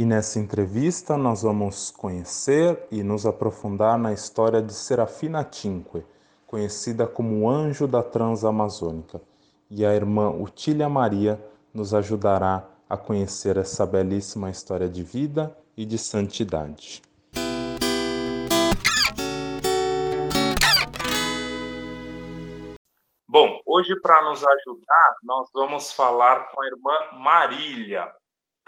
E nessa entrevista nós vamos conhecer e nos aprofundar na história de Serafina Tinque, conhecida como Anjo da Transamazônica. E a irmã Utília Maria nos ajudará a conhecer essa belíssima história de vida e de santidade. Bom, hoje para nos ajudar, nós vamos falar com a irmã Marília.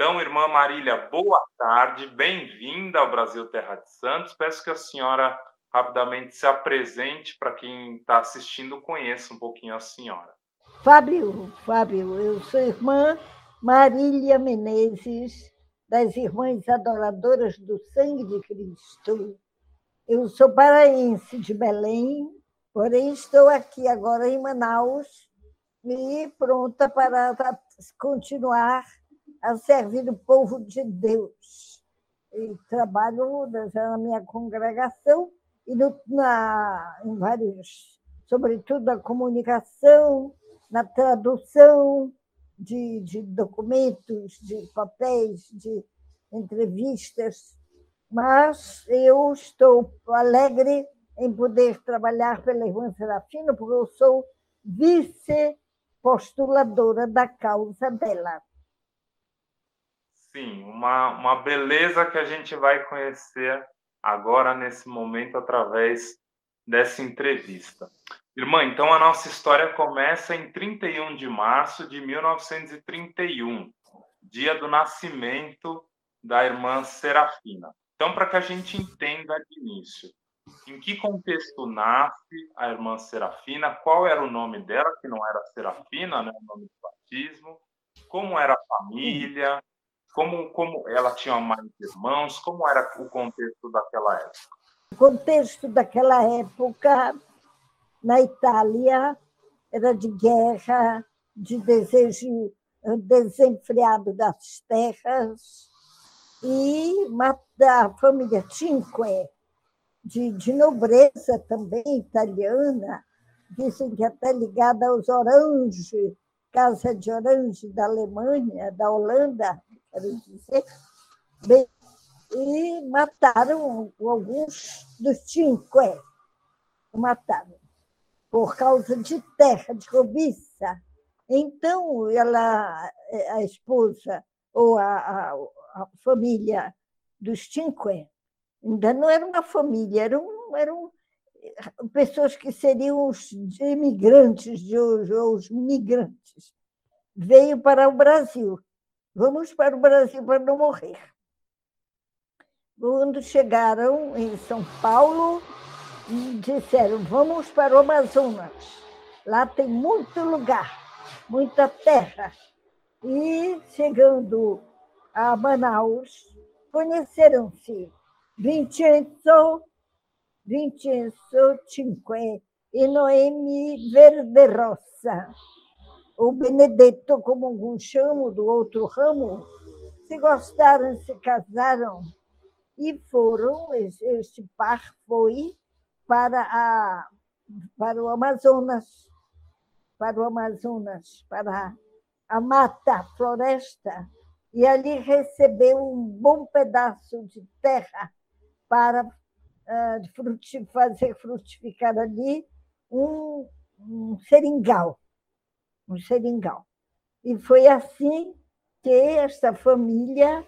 Então, irmã Marília, boa tarde, bem-vinda ao Brasil Terra de Santos. Peço que a senhora rapidamente se apresente para quem está assistindo conheça um pouquinho a senhora. Fábio, Fábio, eu sou irmã Marília Menezes, das Irmãs Adoradoras do Sangue de Cristo. Eu sou paraense de Belém, porém estou aqui agora em Manaus e pronta para continuar a servir o povo de Deus. E trabalho na minha congregação e no, na, em vários, sobretudo na comunicação, na tradução de, de documentos, de papéis, de entrevistas, mas eu estou alegre em poder trabalhar pela Irmã Serafina, porque eu sou vice-postuladora da causa dela. Sim, uma, uma beleza que a gente vai conhecer agora, nesse momento, através dessa entrevista. Irmã, então a nossa história começa em 31 de março de 1931, dia do nascimento da irmã Serafina. Então, para que a gente entenda de início, em que contexto nasce a irmã Serafina, qual era o nome dela, que não era Serafina, né, o nome do batismo, como era a família, como, como ela tinha mais irmãos, como era o contexto daquela época? O contexto daquela época na Itália era de guerra, de desejo desenfreado das terras, e a família Cinque, de, de nobreza também italiana, dizem que até ligada aos Orange, Casa de Orange da Alemanha, da Holanda, dizer, bem, e mataram alguns dos Cinque, mataram por causa de terra, de cobiça. Então, ela, a esposa ou a, a, a família dos Cinque ainda não era uma família, eram, eram pessoas que seriam os imigrantes ou os migrantes. Veio para o Brasil. Vamos para o Brasil para não morrer. Quando chegaram em São Paulo, disseram: vamos para o Amazonas. Lá tem muito lugar, muita terra. E chegando a Manaus, conheceram-se Vincenzo, Vincenzo Cinque e Noemi Verderossa. O Benedetto, como alguns chamam, do outro ramo, se gostaram, se casaram e foram. Este par foi para, a, para o Amazonas, para o Amazonas, para a mata, a floresta, e ali recebeu um bom pedaço de terra para uh, fazer frutificar ali um, um seringal, um seringal. E foi assim que esta família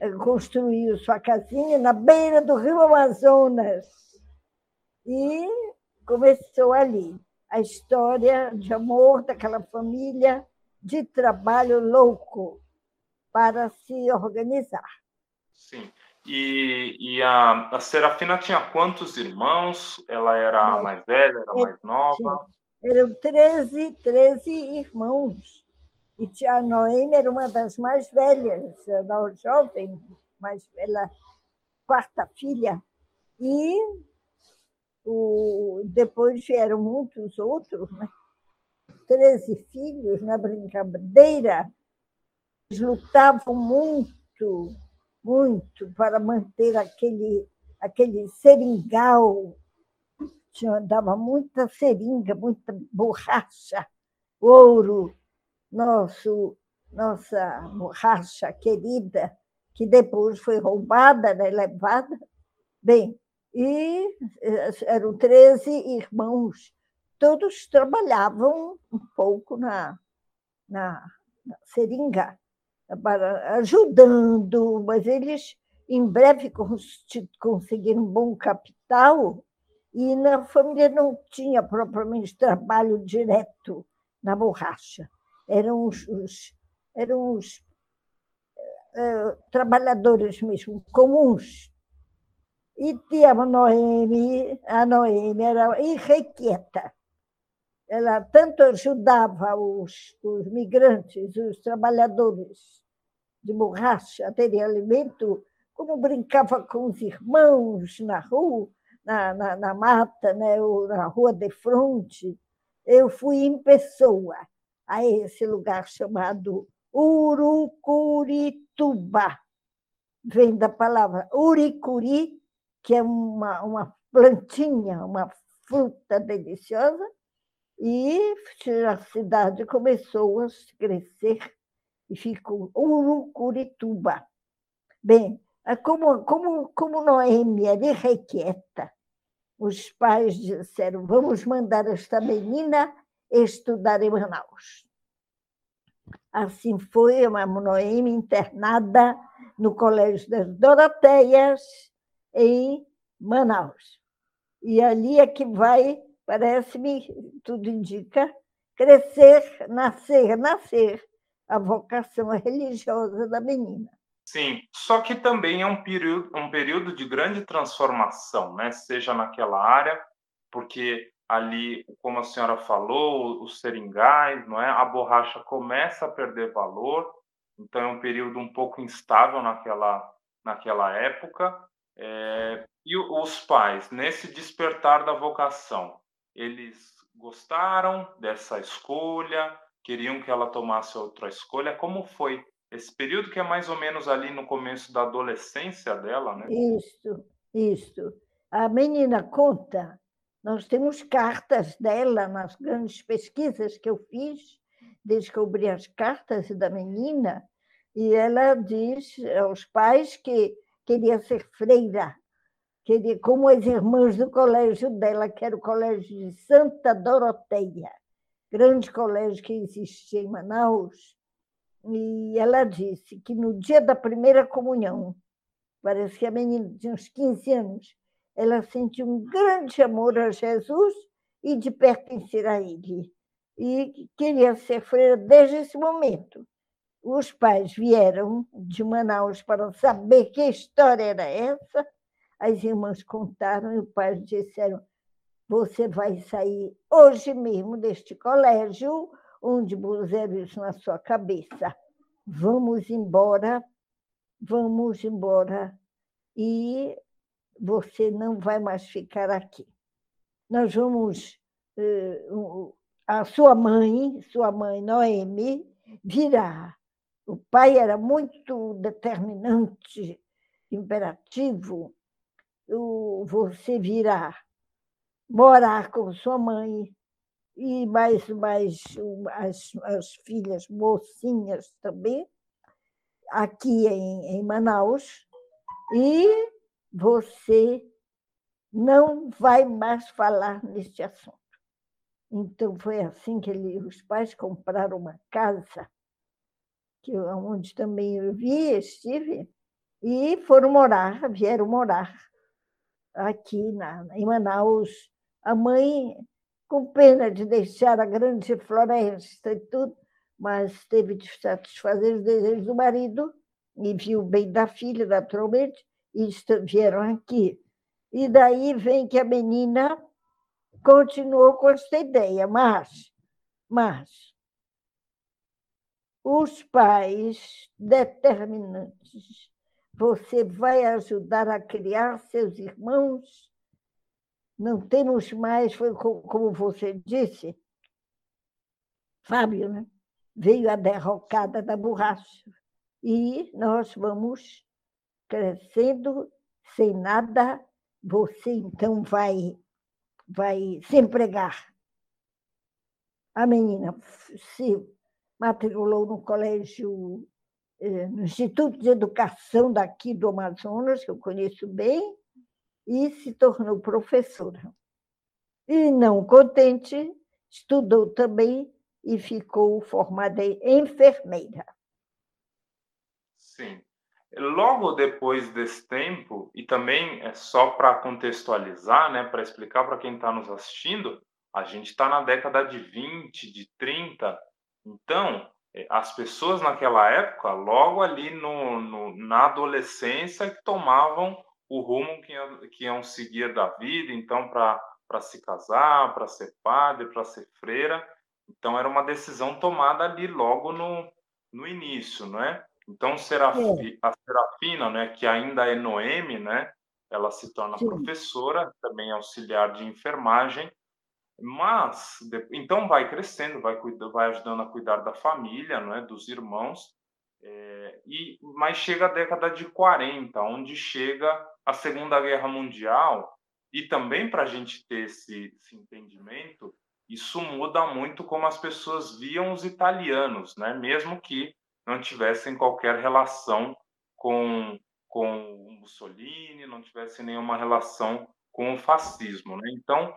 eh, construiu sua casinha na beira do rio Amazonas, e começou ali a história de amor daquela família, de trabalho louco para se organizar. Sim. E, e a, a, Serafina tinha quantos irmãos? Ela era a mais velha, era mais nova? Eram 13, 13 irmãos. E a Noemi era uma das mais velhas, da jovem, mais velha, quarta filha. E o, depois vieram muitos outros, né? 13 filhos na brincadeira. Eles lutavam muito, muito para manter aquele, aquele seringal. Tinha, dava muita seringa, muita borracha, ouro, nosso, nossa borracha querida, que depois foi roubada, né, levada. Bem, e eh, eram 13 irmãos, todos trabalhavam um pouco na, na, na seringa, ajudando, mas eles em breve conseguiram um bom capital e na família não tinha propriamente trabalho direto na borracha. Eram os, os eram os uh, trabalhadores mesmo, comuns. E tinha a Noemi, a Noemi era irrequieta. Ela tanto ajudava os, os migrantes, os trabalhadores de borracha a terem alimento, como brincava com os irmãos na rua, na, na, na mata, né, ou na rua de fronte, eu fui em pessoa a esse lugar chamado Urucurituba. Vem da palavra uricuri, que é uma, uma plantinha, uma fruta deliciosa, e a cidade começou a crescer e ficou Urucurituba. Bem, como, como, como Noemi era irrequieta, os pais disseram: vamos mandar esta menina estudar em Manaus. Assim foi a Noemi internada no Colégio das Doroteias, em Manaus. E ali é que vai, parece-me, tudo indica, crescer, nascer, nascer a vocação religiosa da menina. Sim, só que também é um período, um período de grande transformação, né? seja naquela área, porque ali, como a senhora falou, os seringais, não é? a borracha começa a perder valor, então é um período um pouco instável naquela, naquela época. É, e os pais, nesse despertar da vocação, eles gostaram dessa escolha, queriam que ela tomasse outra escolha. Como foi esse período que é mais ou menos ali no começo da adolescência dela, né? Isso, isso. A menina conta, nós temos cartas dela nas grandes pesquisas que eu fiz, descobri as cartas da menina, e ela diz aos pais que queria ser freira, queria, como as irmãs do colégio dela, que era o colégio de Santa Doroteia, grande colégio que existia em Manaus, e ela disse que no dia da primeira comunhão, parece que a menina tinha uns 15 anos, ela sentiu um grande amor a Jesus e de pertencer a ele. E queria ser freira desde esse momento. Os pais vieram de Manaus para saber que história era essa. As irmãs contaram e os pais disseram: Você vai sair hoje mesmo deste colégio onde puseram isso na sua cabeça. Vamos embora, vamos embora e você não vai mais ficar aqui. Nós vamos. Eh, a sua mãe, sua mãe Noemi, virá. O pai era muito determinante, imperativo. Você virá morar com sua mãe, e mais, mais as, as filhas mocinhas também, aqui em, em Manaus, e você não vai mais falar neste assunto. Então, foi assim que ele, os pais compraram uma casa, que onde também eu vi, estive, e foram morar, vieram morar aqui na, em Manaus. A mãe com pena de deixar a grande floresta e tudo, mas teve de satisfazer os desejos do marido e viu bem da filha, naturalmente, e vieram aqui. E daí vem que a menina continuou com essa ideia, mas, mas os pais determinantes, você vai ajudar a criar seus irmãos não temos mais, foi como você disse, Fábio, né? veio a derrocada da borracha. E nós vamos crescendo sem nada, você então vai, vai se empregar. A menina se matriculou no colégio eh, no Instituto de Educação daqui do Amazonas, que eu conheço bem, e se tornou professora. E, não contente, estudou também e ficou formada em enfermeira. Sim. Logo depois desse tempo, e também é só para contextualizar, né, para explicar para quem está nos assistindo, a gente está na década de 20, de 30, então é, as pessoas naquela época, logo ali no, no na adolescência, que tomavam o rumo que, que iam seguir da vida, então para se casar, para ser padre, para ser freira, então era uma decisão tomada ali logo no, no início, não é? Então, Serafi, a Serafina, né, que ainda é Noemi, né, ela se torna Sim. professora, também auxiliar de enfermagem, mas então vai crescendo, vai cuidando, vai ajudando a cuidar da família, não é, dos irmãos, é, e mas chega a década de 40, onde chega a Segunda Guerra Mundial, e também para a gente ter esse, esse entendimento, isso muda muito como as pessoas viam os italianos, né? Mesmo que não tivessem qualquer relação com, com o Mussolini, não tivessem nenhuma relação com o fascismo. Né? Então,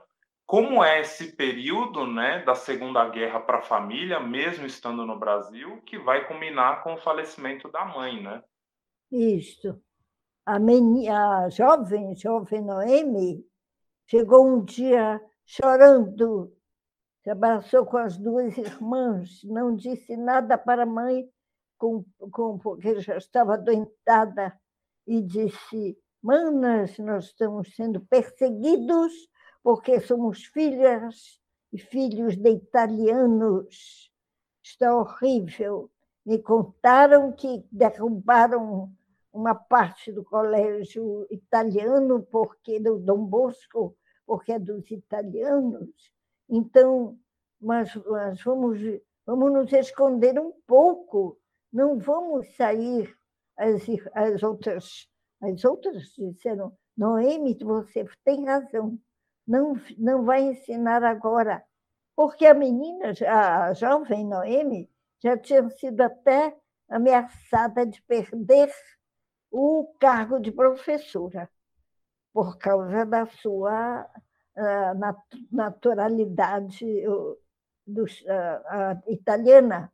como é esse período né, da Segunda Guerra para a família, mesmo estando no Brasil, que vai culminar com o falecimento da mãe, né? Isso. A, menina, a jovem, jovem Noemi, chegou um dia chorando, se abraçou com as duas irmãs, não disse nada para a mãe, com, com, porque já estava adoentada, e disse: Manas, nós estamos sendo perseguidos porque somos filhas e filhos de italianos. Está horrível. Me contaram que derrubaram uma parte do colégio italiano, porque do Dom Bosco, porque é dos italianos. Então, mas, mas vamos, vamos nos esconder um pouco não vamos sair, as, as outras, as outras disseram, Noemi, você tem razão, não, não vai ensinar agora, porque a menina, a jovem Noemi, já tinha sido até ameaçada de perder o cargo de professora, por causa da sua uh, naturalidade uh, italiana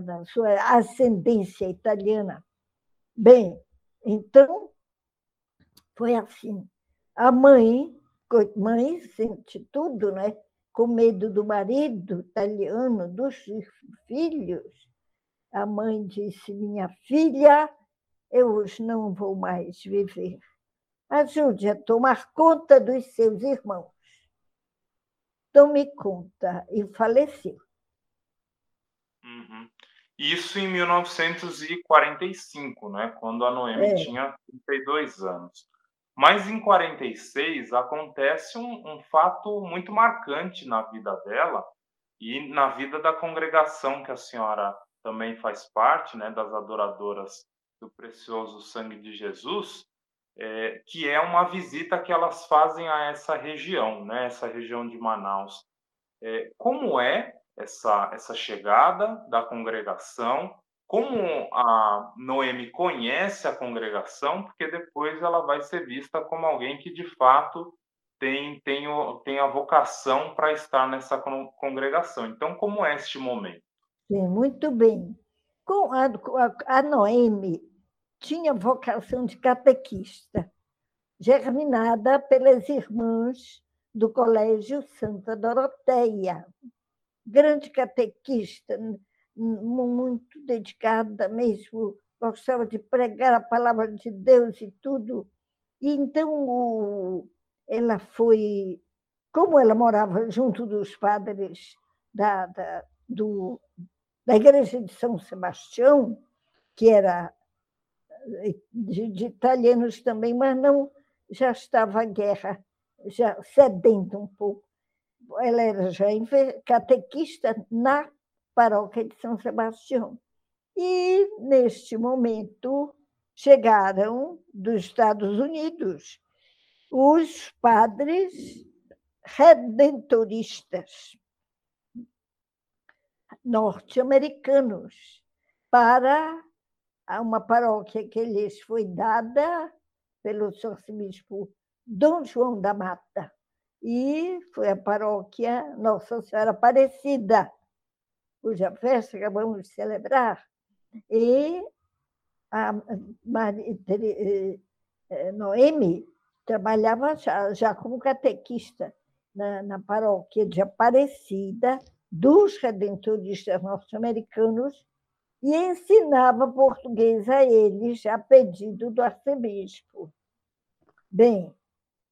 da sua ascendência italiana. Bem, então, foi assim. A mãe, mãe sente tudo, né? com medo do marido italiano, dos filhos. A mãe disse: Minha filha, eu hoje não vou mais viver. Ajude a tomar conta dos seus irmãos. Tome conta. E faleceu. Uhum. Isso em 1945, né, quando a Noemi é. tinha 32 anos. Mas em 46 acontece um, um, fato muito marcante na vida dela e na vida da congregação que a senhora também faz parte, né, das adoradoras do precioso sangue de Jesus, é, que é uma visita que elas fazem a essa região, né, essa região de Manaus. É, como é essa, essa chegada da congregação, como a Noemi conhece a congregação, porque depois ela vai ser vista como alguém que de fato tem, tem, tem a vocação para estar nessa congregação. Então, como é este momento? Sim, muito bem. Com a, a, Noemi tinha vocação de catequista, germinada pelas irmãs do Colégio Santa Doroteia, grande catequista, muito dedicada mesmo, gostava de pregar a palavra de Deus e tudo. E então ela foi, como ela morava junto dos padres da, da, do, da igreja de São Sebastião, que era de, de italianos também, mas não já estava a guerra, já cedendo um pouco ela era já catequista na paróquia de São Sebastião. E, neste momento, chegaram dos Estados Unidos os padres redentoristas norte-americanos para uma paróquia que lhes foi dada pelo arcebispo Dom João da Mata. E foi a paróquia Nossa Senhora Aparecida, cuja festa acabamos de celebrar. E a eh, eh, Noemi trabalhava já, já como catequista na, na paróquia de Aparecida dos redentoristas norte-americanos e ensinava português a eles a pedido do arcebispo. Bem,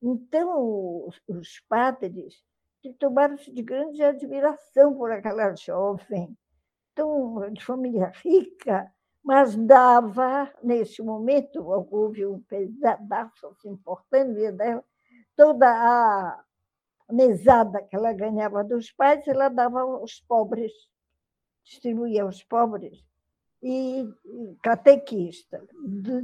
então os, os padres tomaram-se de grande admiração por aquela jovem, tão de família rica, mas dava, nesse momento, houve um pedaço assim, importante dela, toda a mesada que ela ganhava dos pais, ela dava aos pobres, distribuía aos pobres. E catequista,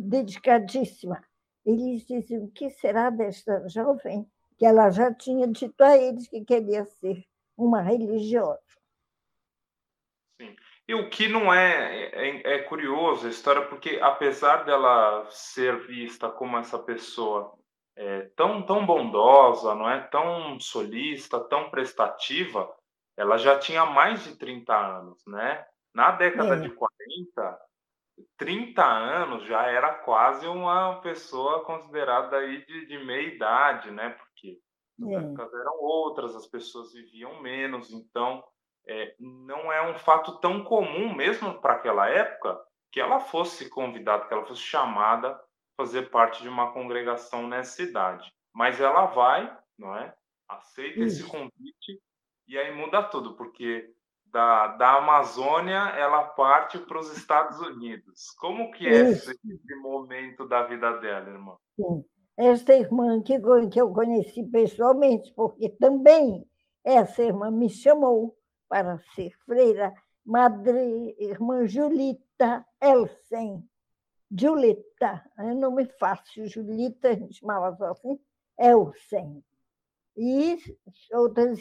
dedicadíssima. Eles diziam: o que será desta jovem? Que ela já tinha dito a eles que queria ser uma religiosa. Sim. E o que não é, é, é curioso a história, porque apesar dela ser vista como essa pessoa é, tão, tão bondosa, não é? tão solista, tão prestativa, ela já tinha mais de 30 anos, né? Na década é. de 40, 30 anos já era quase uma pessoa considerada aí de, de meia idade, né? As é. épocas eram outras, as pessoas viviam menos, então é, não é um fato tão comum, mesmo para aquela época, que ela fosse convidada, que ela fosse chamada a fazer parte de uma congregação nessa cidade. Mas ela vai, não é? Aceita Isso. esse convite e aí muda tudo, porque da, da Amazônia ela parte para os Estados Unidos. Como que é esse, esse, momento da vida dela, irmã? Sim. Esta irmã que, eu conheci pessoalmente, porque também essa irmã me chamou para ser freira, Madre Irmã Julita Elsen. Julita, é nome fácil, Julita, a gente chamava assim, Elsen. E outras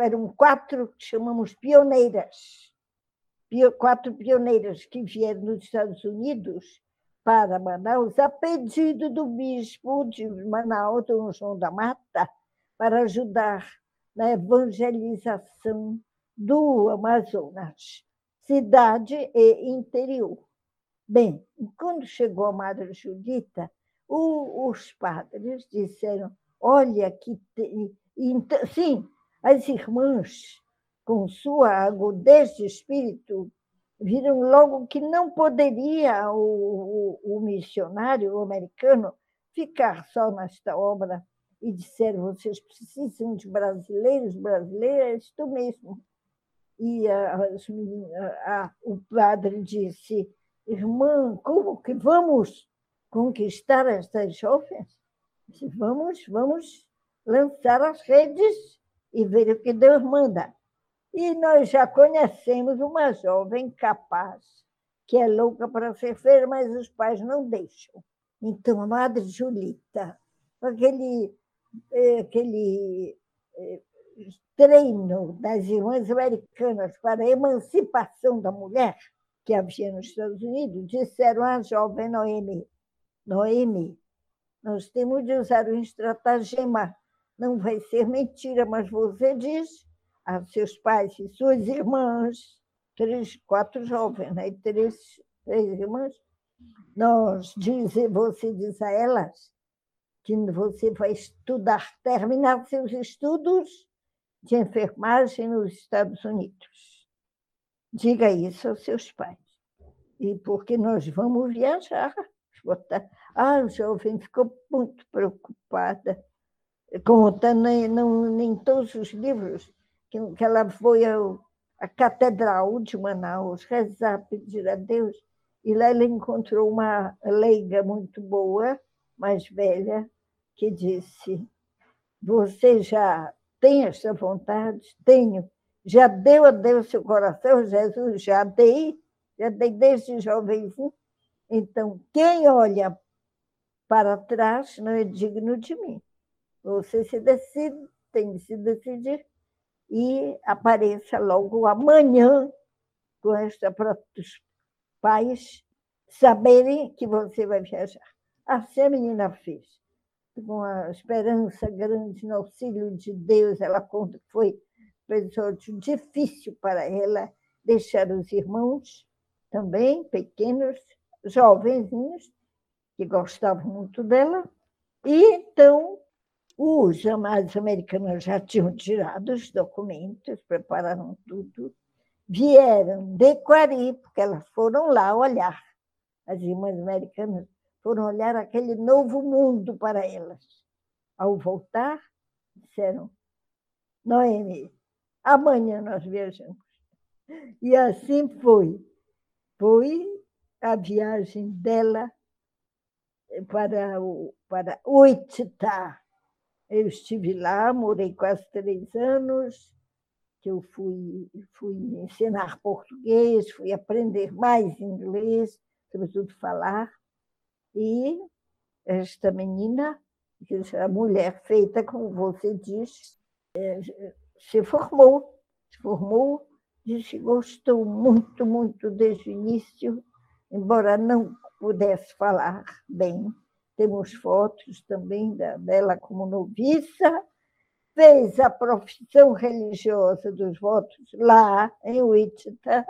eram quatro que chamamos pioneiras, quatro pioneiras que vieram dos Estados Unidos para Manaus a pedido do bispo de Manaus, Dom João da Mata, para ajudar na evangelização do Amazonas, cidade e interior. Bem, quando chegou a Madre Judita, o, os padres disseram: olha que. Então, sim, as irmãs, com sua agudez de espírito, viram logo que não poderia o, o, o missionário americano ficar só nesta obra e disseram: vocês precisam de brasileiros, brasileiras, isto mesmo. E a, o padre disse: Irmã, como que vamos conquistar estas jovens? Disse, vamos, vamos lançar as redes e ver o que Deus manda. E nós já conhecemos uma jovem capaz, que é louca para ser feira, mas os pais não deixam. Então, a Madre Julita, aquele, eh, aquele eh, treino das irmãs americanas para a emancipação da mulher, que havia nos Estados Unidos, disseram à jovem Noemi, Noemi, nós temos de usar um estratagema. Não vai ser mentira, mas você diz a seus pais e suas irmãs, três, quatro jovens, né? três, três irmãs, nós diz, você diz a elas que você vai estudar, terminar seus estudos de enfermagem nos Estados Unidos. Diga isso aos seus pais. E porque nós vamos viajar. Ah, a jovem ficou muito preocupada. Conta nem, não, nem todos os livros que, que ela foi ao, à Catedral de Manaus rezar, pedir a Deus. E lá ela encontrou uma leiga muito boa, mais velha, que disse: Você já tem essa vontade? Tenho. Já deu a Deus seu coração, Jesus? Já dei, já dei desde jovenzinho. Então, quem olha para trás não é digno de mim. Você se decide, tem de se decidir e apareça logo amanhã com esta para os pais saberem que você vai viajar. Assim a menina fez. Com a esperança grande no auxílio de Deus, ela conta que foi episódio difícil para ela deixar os irmãos também pequenos, jovenzinhos, que gostavam muito dela. E então os amados americanos já tinham tirado os documentos, prepararam tudo, vieram de Quari, porque elas foram lá olhar. As irmãs americanas foram olhar aquele novo mundo para elas. Ao voltar, disseram: Noemi, amanhã nós viajamos. E assim foi. Foi a viagem dela para, o, para Oititá. Eu estive lá, morei quase três anos, que eu fui, fui ensinar português, fui aprender mais inglês, sobretudo falar. E esta menina, a mulher feita, como você diz, é, se formou, se formou, disse gostou muito, muito desde o início, embora não pudesse falar bem. Temos fotos também dela como noviça, fez a profissão religiosa dos votos lá em Wichita,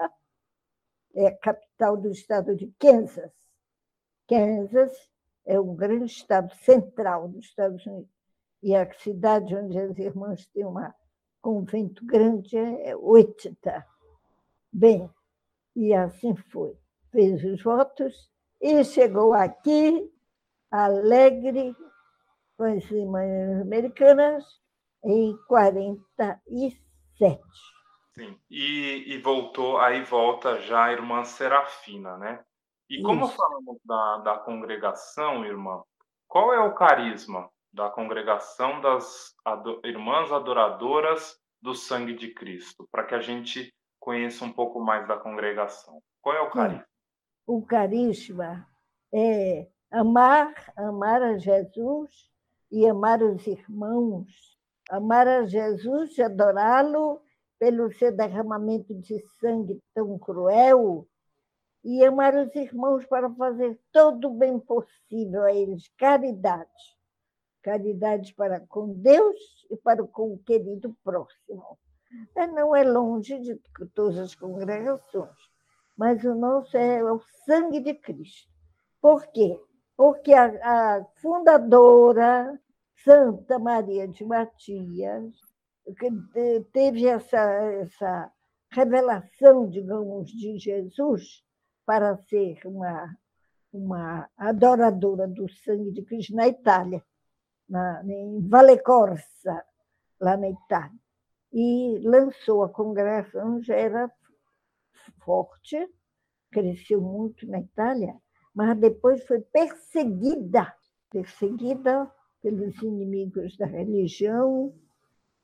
é a capital do estado de Kansas. Kansas é um grande estado central dos Estados Unidos. E a cidade onde as irmãs têm um convento grande é Wichita. Bem, e assim foi. Fez os votos e chegou aqui, alegre, as irmãs americanas, em 47. Sim, e, e voltou, aí volta já a irmã Serafina, né? E como Isso. falamos da, da congregação, irmã, qual é o carisma da congregação das ado irmãs adoradoras do sangue de Cristo? Para que a gente conheça um pouco mais da congregação. Qual é o carisma? O carisma é amar, amar a Jesus e amar os irmãos, amar a Jesus e adorá-lo pelo seu derramamento de sangue tão cruel e amar os irmãos para fazer todo o bem possível a eles, caridade. Caridade para com Deus e para com o querido próximo. É, não é longe de todas as congregações, mas o nosso é o sangue de Cristo. Por quê? Porque a, a fundadora Santa Maria de Matias teve essa, essa revelação, digamos, de Jesus para ser uma, uma adoradora do sangue de Cristo na Itália, na, em Valle Corsa, lá na Itália. E lançou a congregação, já era forte, cresceu muito na Itália, mas depois foi perseguida perseguida pelos inimigos da religião,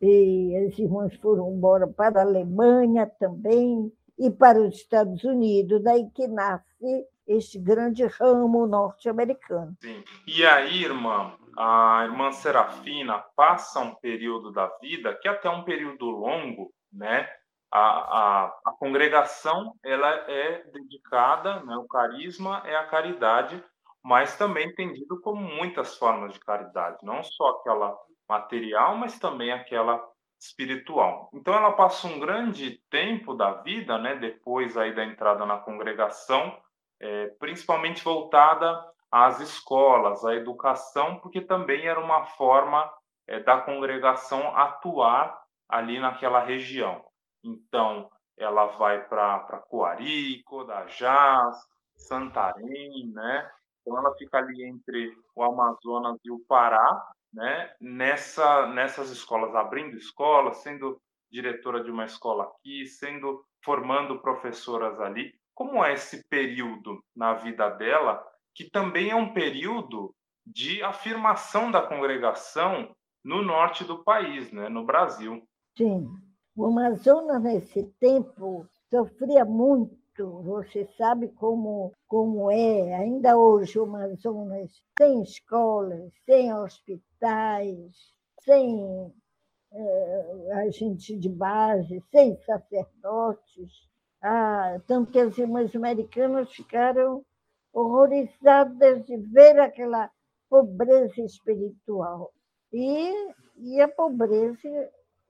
e as irmãs foram embora para a Alemanha também e para os Estados Unidos, daí que nasce este grande ramo norte-americano. Sim. E aí, irmã, a irmã Serafina passa um período da vida que é até um período longo, né? A, a, a congregação ela é dedicada, né? o carisma é a caridade, mas também entendido como muitas formas de caridade, não só aquela material, mas também aquela espiritual. Então ela passa um grande tempo da vida, né, depois aí da entrada na congregação, é, principalmente voltada às escolas, à educação, porque também era uma forma é, da congregação atuar ali naquela região. Então ela vai para Coari, Codajás, Santarém, né? Então ela fica ali entre o Amazonas e o Pará, né, nessa, nessas escolas, abrindo escolas, sendo diretora de uma escola aqui, sendo formando professoras ali. Como é esse período na vida dela, que também é um período de afirmação da congregação no norte do país, né, no Brasil? Sim. O Amazonas, nesse tempo, sofria muito você sabe como, como é, ainda hoje o Amazonas, sem escolas, sem hospitais, sem é, de base, sem sacerdotes. Ah, tanto que as irmãs americanas ficaram horrorizadas de ver aquela pobreza espiritual. E, e a pobreza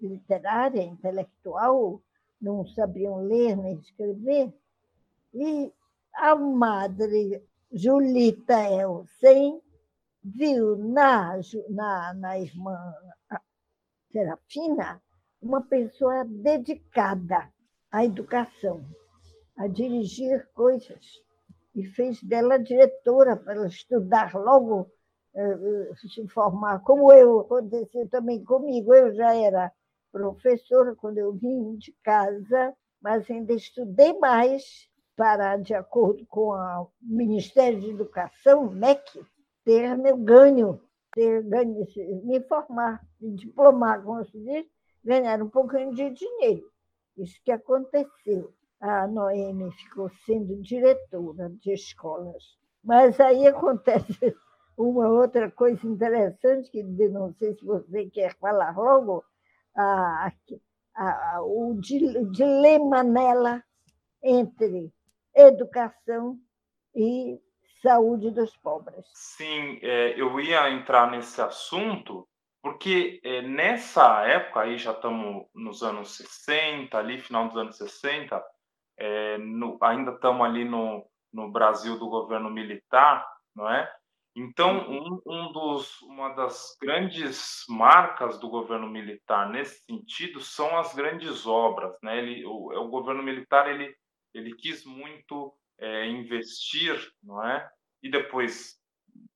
literária, intelectual, não sabiam ler nem escrever. E a madre Julita Elsen viu na, na, na irmã Serafina uma pessoa dedicada à educação, a dirigir coisas, e fez dela diretora para estudar logo, eh, se formar, como eu, aconteceu também comigo, eu já era professora quando eu vim de casa, mas ainda estudei mais para, de acordo com o Ministério de Educação, MEC, ter meu ganho, ter ganho, me formar, me diplomar, como se diz, ganhar um pouquinho de dinheiro. Isso que aconteceu. A Noemi ficou sendo diretora de escolas. Mas aí acontece uma outra coisa interessante, que não sei se você quer falar logo, a, a, o dilema nela entre educação e saúde dos pobres. Sim, é, eu ia entrar nesse assunto, porque é, nessa época, aí já estamos nos anos 60, ali, final dos anos 60, é, no, ainda estamos ali no, no Brasil do governo militar, não é? Então, um, um dos, uma das grandes marcas do governo militar nesse sentido são as grandes obras. Né? Ele, o, o governo militar ele, ele quis muito é, investir, não é? E depois,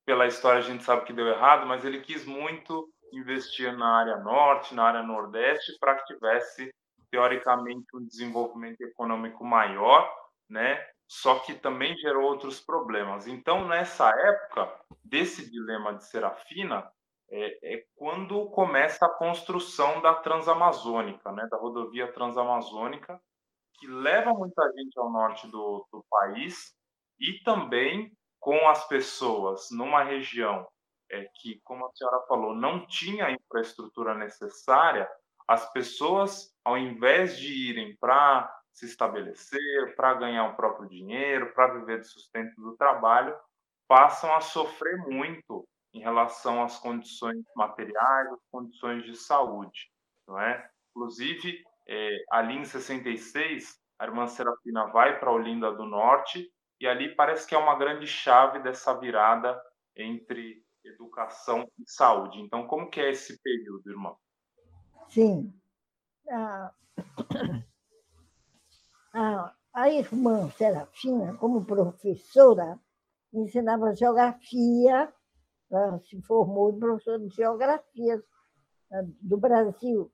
pela história, a gente sabe que deu errado, mas ele quis muito investir na área norte, na área nordeste, para que tivesse, teoricamente, um desenvolvimento econômico maior, né? Só que também gerou outros problemas. Então, nessa época, desse dilema de Serafina, é, é, quando começa a construção da Transamazônica, né, da rodovia Transamazônica, que leva muita gente ao norte do, do país e também com as pessoas numa região é, que, como a senhora falou, não tinha a infraestrutura necessária, as pessoas, ao invés de irem para se estabelecer, para ganhar o próprio dinheiro, para viver de sustento do trabalho, passam a sofrer muito em relação às condições materiais, às condições de saúde, não é? Inclusive, é, ali em 66, a irmã Serafina vai para Olinda do Norte e ali parece que é uma grande chave dessa virada entre educação e saúde. Então, como que é esse período, irmã? Sim. A, a, a irmã Serafina, como professora, ensinava geografia, ela se formou em professora de geografia né, do Brasil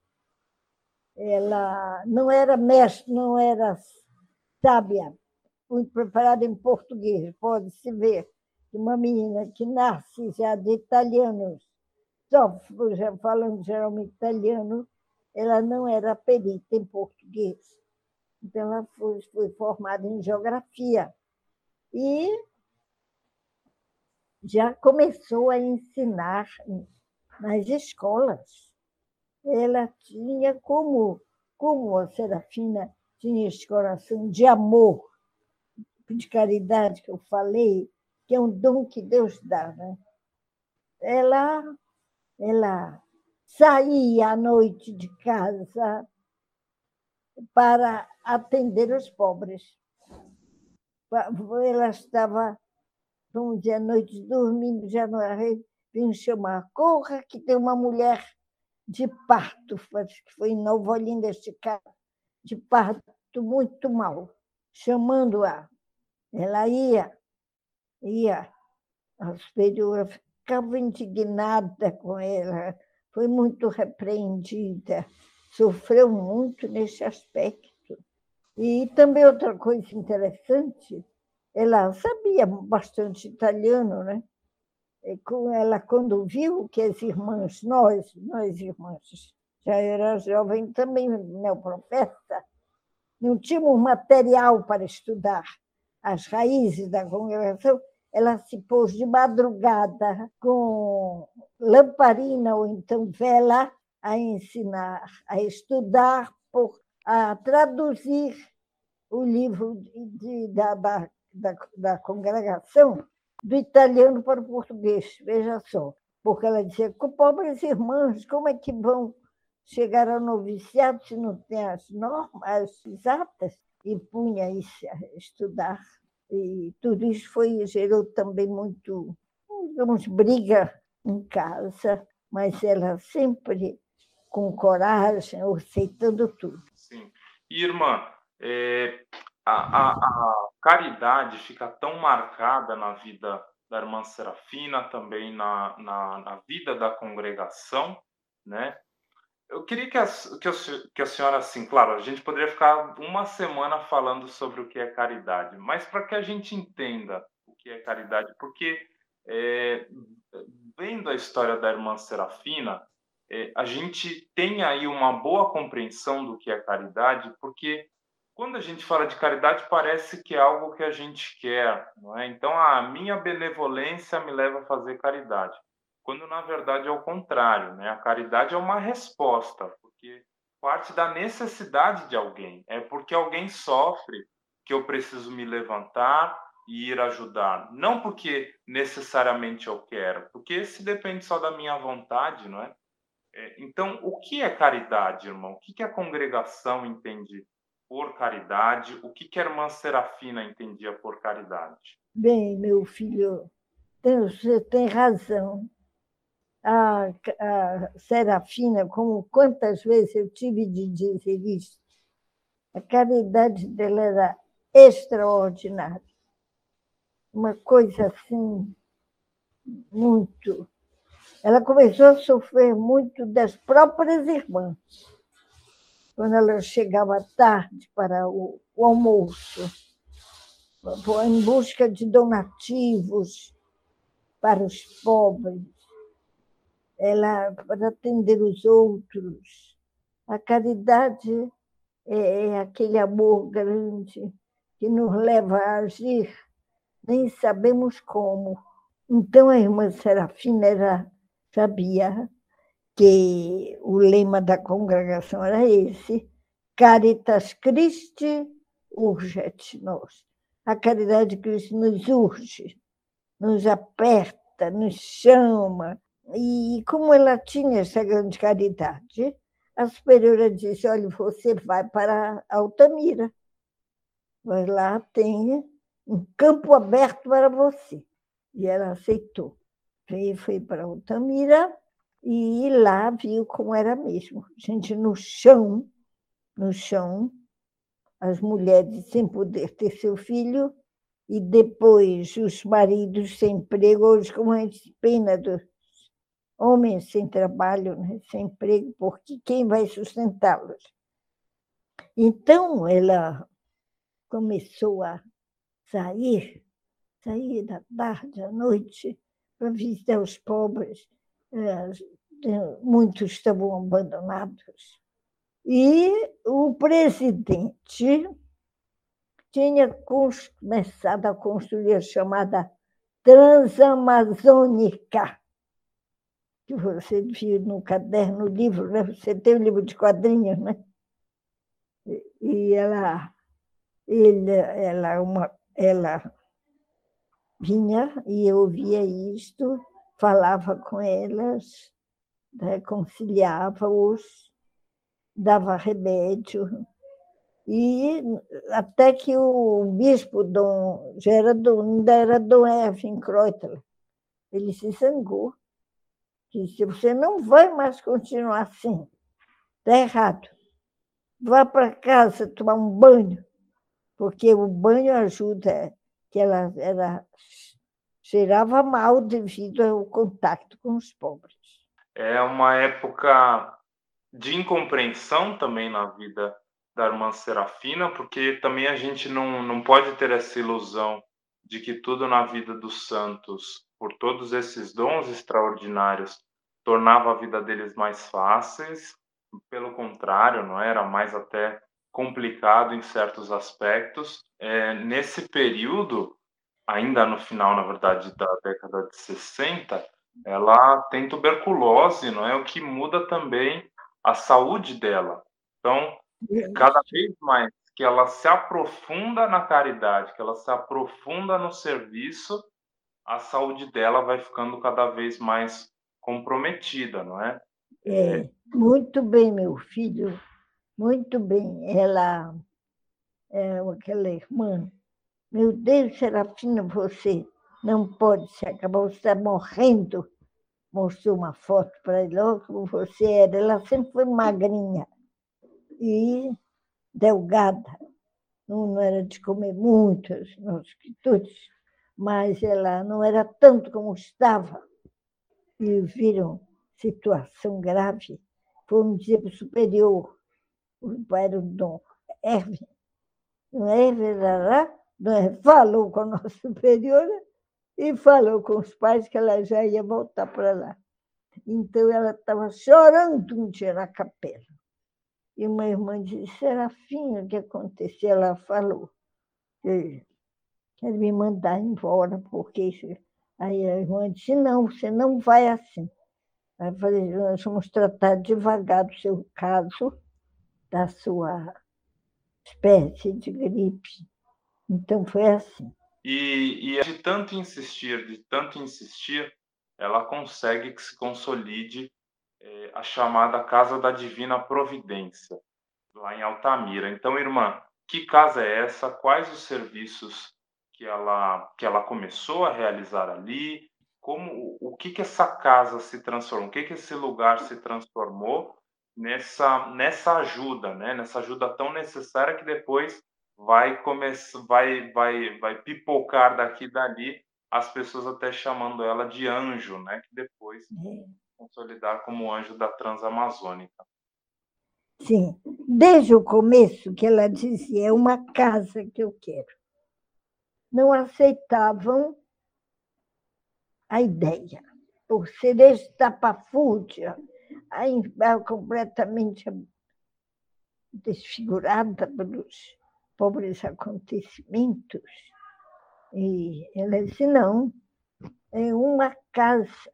ela não era mestre, não era sábia, muito preparada em português. Pode-se ver que uma menina que nasce já de italianos, só falando geralmente italiano, ela não era perita em português. Então, ela foi, foi formada em geografia. E já começou a ensinar nas escolas ela tinha como, como a Serafina tinha esse coração de amor, de caridade que eu falei, que é um dom que Deus dá. Né? Ela, ela saía à noite de casa para atender os pobres. Ela estava, vamos dizer, à noite dormindo, já não era, vinha chamar, corra que tem uma mulher de parto, acho que foi em Nova Olinda este caso, de parto muito mal, chamando-a. Ela ia, ia, a superiora ficava indignada com ela, foi muito repreendida, sofreu muito nesse aspecto. E também outra coisa interessante, ela sabia bastante italiano, né? ela quando viu que as irmãs, nós, nós irmãs, já era jovem também, neoprofeta, não tínhamos material para estudar as raízes da congregação, ela se pôs de madrugada com lamparina ou então vela a ensinar, a estudar, por, a traduzir o livro de, da, da da, da congregação do italiano para o português, veja só. Porque ela dizia, com pobres irmãos, como é que vão chegar ao noviciado se não tem as normas exatas? E punha isso a estudar. E tudo isso foi, gerou também muito, digamos, briga em casa, mas ela sempre com coragem, aceitando tudo. Sim. Irmã, é, a, a, a, caridade fica tão marcada na vida da irmã Serafina, também na, na, na vida da congregação, né? Eu queria que a, que, a, que a senhora, assim, claro, a gente poderia ficar uma semana falando sobre o que é caridade, mas para que a gente entenda o que é caridade, porque é, vendo a história da irmã Serafina, a gente tem aí uma boa compreensão do que é caridade, porque quando a gente fala de caridade, parece que é algo que a gente quer, não é? Então, a minha benevolência me leva a fazer caridade, quando na verdade é o contrário, né? A caridade é uma resposta, porque parte da necessidade de alguém, é porque alguém sofre que eu preciso me levantar e ir ajudar, não porque necessariamente eu quero, porque se depende só da minha vontade, não é? É então, o que é caridade, irmão? O que a congregação entende por caridade? O que a irmã Serafina entendia por caridade? Bem, meu filho, você tem razão. A, a Serafina, como quantas vezes eu tive de dizer isso, a caridade dela era extraordinária uma coisa assim, muito. Ela começou a sofrer muito das próprias irmãs. Quando ela chegava tarde para o, o almoço, em busca de donativos para os pobres, ela para atender os outros. A caridade é, é aquele amor grande que nos leva a agir nem sabemos como. Então a irmã Serafina era, sabia que o lema da congregação era esse: Caritas Christi urget nos. A caridade de Cristo nos urge, nos aperta, nos chama. E como ela tinha essa grande caridade, a superiora disse: Olha, você vai para Altamira. Vai lá, tem um campo aberto para você. E ela aceitou. Veio, foi para Altamira e lá viu como era mesmo. Gente no chão, no chão, as mulheres sem poder ter seu filho, e depois os maridos sem emprego, hoje como a pena dos homens sem trabalho, né? sem emprego, porque quem vai sustentá-los? Então, ela começou a sair, sair da tarde à noite para visitar os pobres. Eh, muitos estavam abandonados. E o presidente tinha começado a construir a chamada Transamazônica, que você viu no caderno, no livro, né? você tem o um livro de quadrinhos, né? E ela, ele, ela é uma ela vinha e eu ouvia isto, falava com elas, reconciliava-os, dava remédio. E até que o bispo Dom, já era Dom, ainda era Dom Erwin Kreutler, ele se zangou. Disse, você não vai mais continuar assim. Está errado. Vá para casa tomar um banho porque o banho ajuda, que ela, ela cheirava mal devido ao contato com os pobres. É uma época de incompreensão também na vida da irmã Serafina, porque também a gente não, não pode ter essa ilusão de que tudo na vida dos santos, por todos esses dons extraordinários, tornava a vida deles mais fáceis. Pelo contrário, não era mais até complicado em certos aspectos. É, nesse período, ainda no final, na verdade, da década de 60, ela tem tuberculose, não é? O que muda também a saúde dela. Então, cada vez mais que ela se aprofunda na caridade, que ela se aprofunda no serviço, a saúde dela vai ficando cada vez mais comprometida, não é? É, muito bem, meu filho, muito bem. Ela é aquela irmã. Meu Deus, Serafina, você não pode se acabar, você está morrendo. Mostrou uma foto para ele, olha como você era. Ela sempre foi magrinha e delgada. Não, não era de comer muitas nos quitutes, mas ela não era tanto como estava. E viram situação grave, foram dizer para o superior, o pai era o Dom Herve, não é verdade? Falou com a nossa superiora e falou com os pais que ela já ia voltar para lá. Então ela estava chorando um dia na capela. E uma irmã disse, Serafina, o que aconteceu? Ela falou, quer me mandar embora, porque... Aí a irmã disse, não, você não vai assim. Aí eu falei, nós vamos tratar devagar do seu caso, da sua espécie de gripe. Então foi assim. E, e de tanto insistir, de tanto insistir, ela consegue que se consolide é, a chamada Casa da Divina Providência, lá em Altamira. Então, irmã, que casa é essa? Quais os serviços que ela, que ela começou a realizar ali? Como o que que essa casa se transformou? O que que esse lugar se transformou nessa nessa ajuda, né? Nessa ajuda tão necessária que depois vai começar, vai, vai, vai pipocar daqui e dali as pessoas até chamando ela de anjo, né? Que depois é. consolidar como anjo da Transamazônica. Sim, desde o começo que ela dizia é uma casa que eu quero. Não aceitavam a ideia, por ser estapafúrdia, completamente desfigurada pelos pobres acontecimentos. E ela disse: não, é uma casa.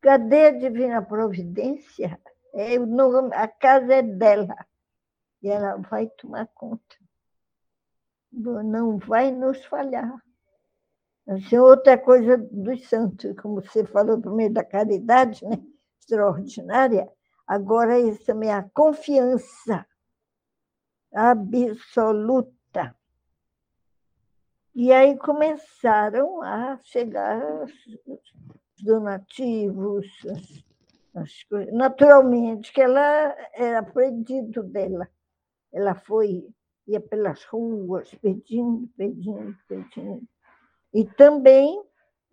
Cadê a divina providência? É, a casa é dela. E ela vai tomar conta. Não vai nos falhar. Assim, outra coisa dos santos, como você falou por meio da caridade, né? Extraordinária, agora isso também é a confiança absoluta. E aí começaram a chegar os donativos, as, as coisas. naturalmente que ela era pedido dela. Ela foi, ia pelas ruas pedindo, pedindo, pedindo. E também,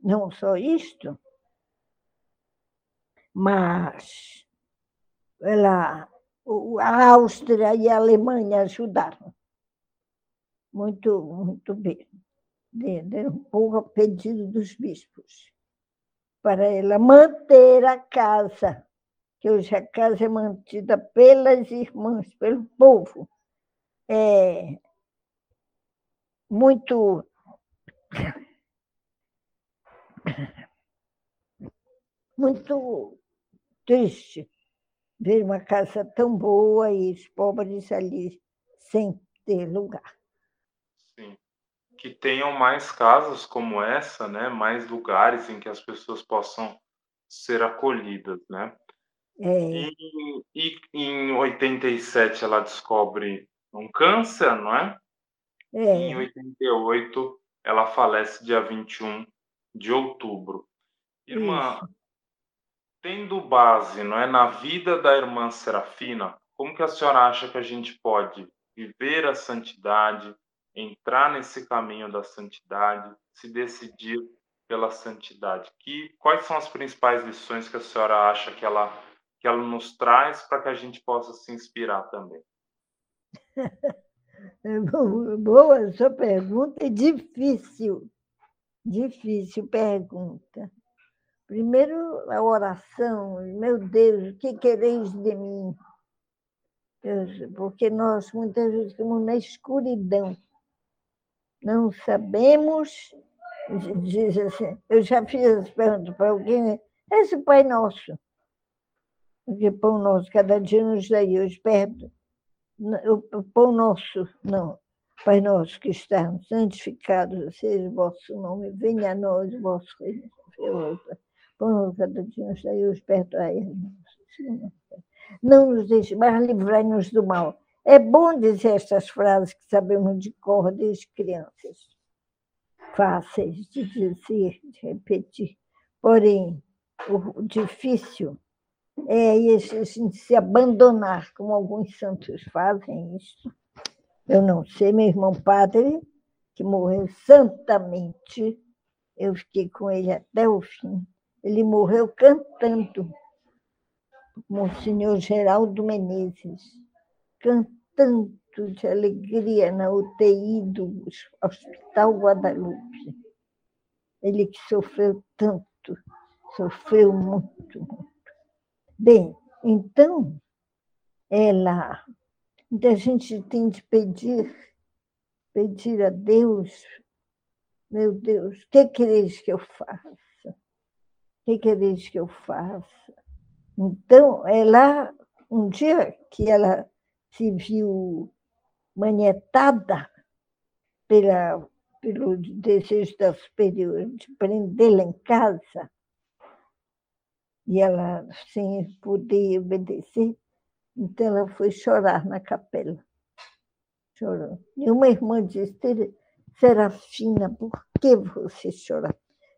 não só isto, mas ela a Áustria e a Alemanha ajudaram. Muito, muito bem. Deram um pouco a pedido dos bispos, para ela manter a casa, que hoje a casa é mantida pelas irmãs, pelo povo. É muito muito triste ver uma casa tão boa e os pobres ali sem ter lugar. Sim. Que tenham mais casas como essa, né? mais lugares em que as pessoas possam ser acolhidas. Né? É. E, e em 87 ela descobre um câncer, não é? é. E em 88 ela falece dia 21 de outubro. Irmã, Isso tendo base não é, na vida da irmã Serafina, como que a senhora acha que a gente pode viver a santidade, entrar nesse caminho da santidade, se decidir pela santidade? Que, quais são as principais lições que a senhora acha que ela, que ela nos traz para que a gente possa se inspirar também? Boa sua pergunta, é difícil, difícil pergunta. Primeiro, a oração, meu Deus, o que quereis de mim? Porque nós muitas vezes estamos na escuridão. Não sabemos, diz assim, eu já fiz essa pergunta para alguém, esse Pai Nosso, que Pão Nosso, cada dia nos dai hoje perto. o pão nosso, não, Pai nosso que está santificado seja o vosso nome, venha a nós o vosso reino, pão cada dia nos dai os perdoai não nos deixe, mas livrai-nos do mal. É bom dizer estas frases que sabemos de cor desde crianças, fáceis de dizer, de repetir. Porém, o difícil é esse, se abandonar, como alguns santos fazem isso. Eu não sei, meu irmão padre, que morreu santamente, eu fiquei com ele até o fim. Ele morreu cantando, Monsenhor Geraldo Menezes, cantando de alegria na UTI do Hospital Guadalupe. Ele que sofreu tanto, sofreu muito, muito. Bem, então, ela. Então a gente tem de pedir, pedir a Deus, meu Deus, o que quereis que eu faça? Que quereis que eu faça? Então, ela, um dia que ela se viu manietada pela, pelo desejo da superior de prendê-la em casa, e ela sem poder obedecer, então ela foi chorar na capela. Chorou. E uma irmã disse, Serafina, por que você chora?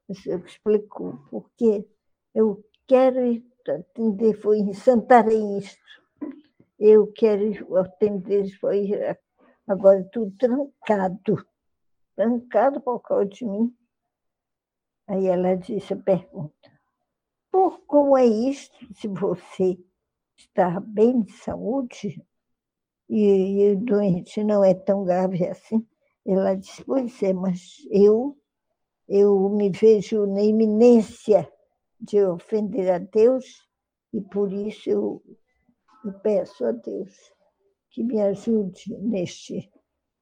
Você explicou, porque eu quero atender, foi em Santarém. Eu quero atender, foi agora tudo trancado. Trancado por causa de mim. Aí ela disse a pergunta, por como é isto, se você está bem de saúde e, e doente não é tão grave assim? Ela disse, pois é, mas eu, eu me vejo na iminência de ofender a Deus e por isso eu, eu peço a Deus que me ajude neste,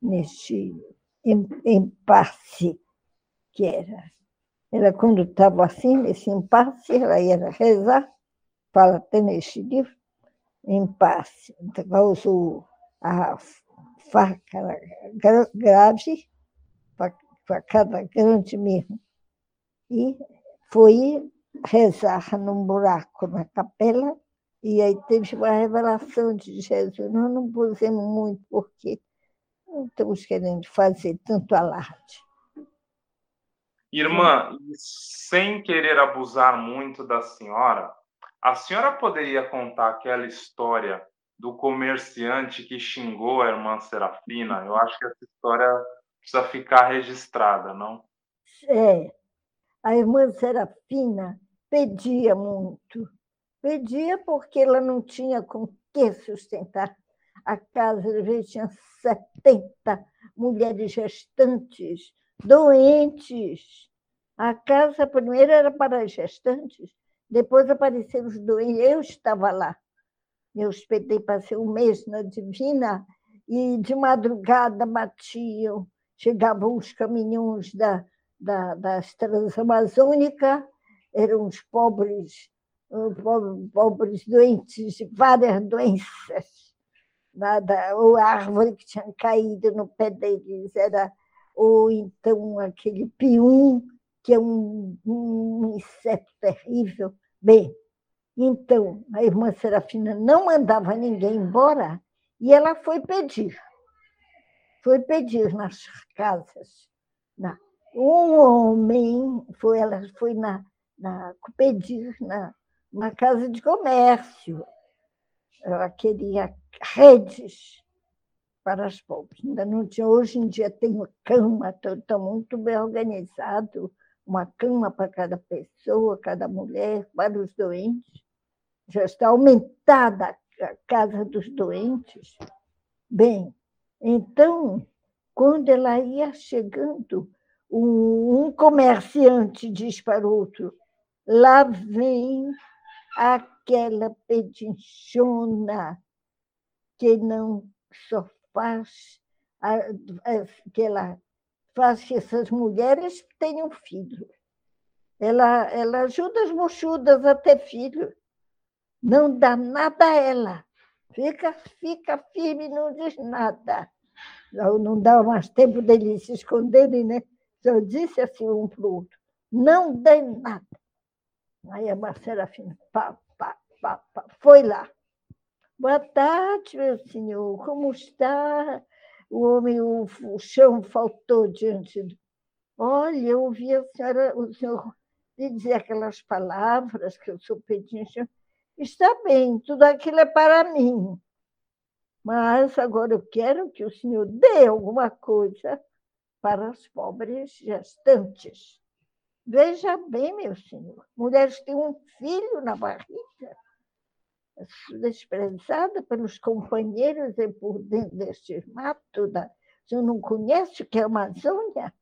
neste impasse que era ela, quando estava assim, nesse impasse, ela ia rezar, fala até neste livro, impasse. Então, usou a faca grave, facada grande mesmo, e foi rezar num buraco na capela, e aí teve uma revelação de Jesus. Nós não pusemos muito, porque não estamos querendo fazer tanto alarde. Irmã, sem querer abusar muito da senhora, a senhora poderia contar aquela história do comerciante que xingou a irmã Serafina? Eu acho que essa história precisa ficar registrada, não? É. A irmã Serafina pedia muito. Pedia porque ela não tinha com que sustentar a casa. Às tinha 70 mulheres gestantes doentes. A casa primeiro era para as gestantes, depois apareceram os doentes. Eu estava lá. Eu hospedei, passei um mês na Divina e de madrugada batiam, chegavam os caminhões da, da, das Transamazônicas, eram os pobres, pobres doentes de várias doenças. Nada, ou a árvore que tinha caído no pé deles era ou então aquele pium, que é um, um inseto terrível. Bem, então a irmã Serafina não mandava ninguém embora e ela foi pedir. Foi pedir nas casas. Na, um homem, foi, ela foi na, na, pedir na, na casa de comércio. Ela queria redes para as pobres. Ainda não tinha, hoje em dia tem uma cama, está muito bem organizado, uma cama para cada pessoa, cada mulher, para os doentes. Já está aumentada a casa dos doentes. Bem, então, quando ela ia chegando, um, comerciante diz para outro: lá vem aquela pedinchona que não só faz que ela faz que essas mulheres tenham filho. Ela, ela ajuda as mochudas a ter filho. Não dá nada a ela. Fica, fica firme, não diz nada. Não, dá mais tempo deles se esconderem, né? Eu disse assim um para o outro: não dê nada. Aí a Marcelafina, pá, pá, pá, pá, foi lá. Boa tarde, meu senhor, como está? O homem, o, o chão faltou diante do. Olha, eu ouvi a senhora, o senhor dizer aquelas palavras que eu sou pedinte. Está bem, tudo aquilo é para mim. Mas agora eu quero que o senhor dê alguma coisa para as pobres gestantes. Veja bem, meu senhor, mulheres têm um filho na barriga, desprezada pelos companheiros e por dentro deste mato. Da... O senhor não conhece o que é a Amazônia?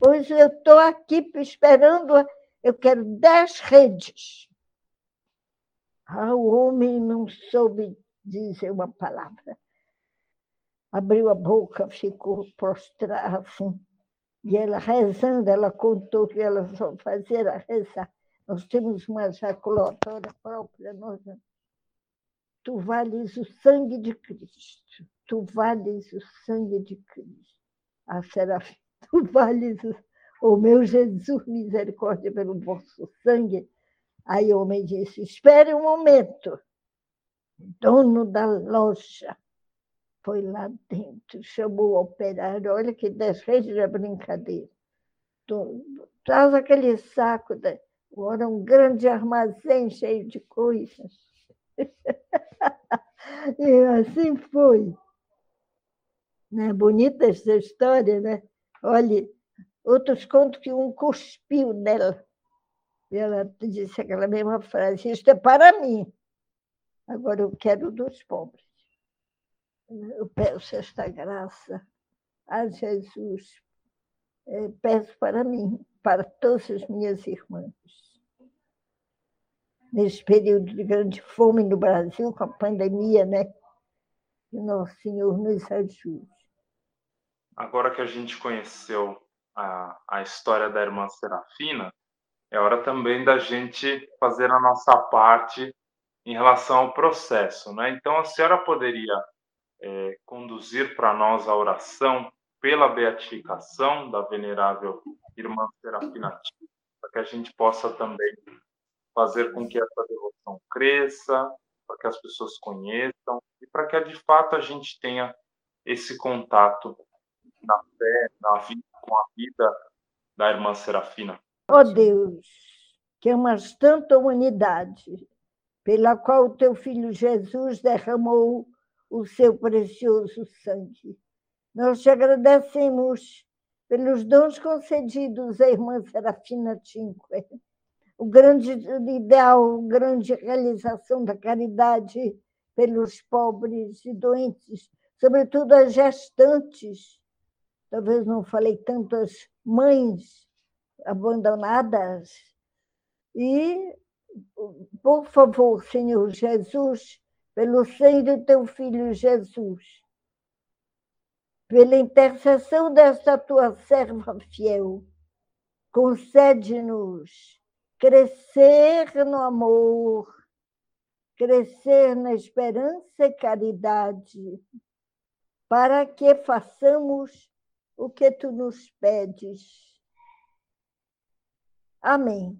Pois eu estou aqui esperando, eu quero dez redes. Ah, o homem não soube dizer uma palavra. Abriu a boca, ficou prostrado assim. E ela rezando, ela contou que ela só fazia rezar. Nós temos uma ejaculatória própria. Nós... Tu vales o sangue de Cristo. Tu vales o sangue de Cristo. A Serafim, tu vales o, o meu Jesus, misericórdia pelo vosso sangue. Aí o homem disse: Espere um momento. Dono da loja foi lá dentro, chamou o operário, olha que desfecho de brincadeira. Traz aquele saco, de... agora um grande armazém cheio de coisas. e assim foi. Né? Bonita essa história, né? Olha, outros contam que um cuspiu nela. E ela disse aquela mesma frase: Isto é para mim, agora eu quero dos pobres eu peço esta graça a Jesus, é, peço para mim, para todas as minhas irmãs. Nesse período de grande fome no Brasil, com a pandemia, né? Que Nosso Senhor nos ajude. Agora que a gente conheceu a, a história da irmã Serafina, é hora também da gente fazer a nossa parte em relação ao processo, né? Então, a senhora poderia é, conduzir para nós a oração pela beatificação da venerável irmã Serafina para que a gente possa também fazer com que essa devoção cresça, para que as pessoas conheçam e para que de fato a gente tenha esse contato na fé, na vida, com a vida da irmã Serafina. Oh Deus, que amas tanto a humanidade, pela qual o teu filho Jesus derramou o seu precioso sangue. Nós te agradecemos pelos dons concedidos à irmã Serafina Cinque, o grande ideal, a grande realização da caridade pelos pobres e doentes, sobretudo as gestantes. Talvez não falei tanto as mães abandonadas. E, por favor, Senhor Jesus, pelo sangue do teu filho Jesus, pela intercessão desta tua serva fiel, concede-nos crescer no amor, crescer na esperança e caridade, para que façamos o que tu nos pedes. Amém.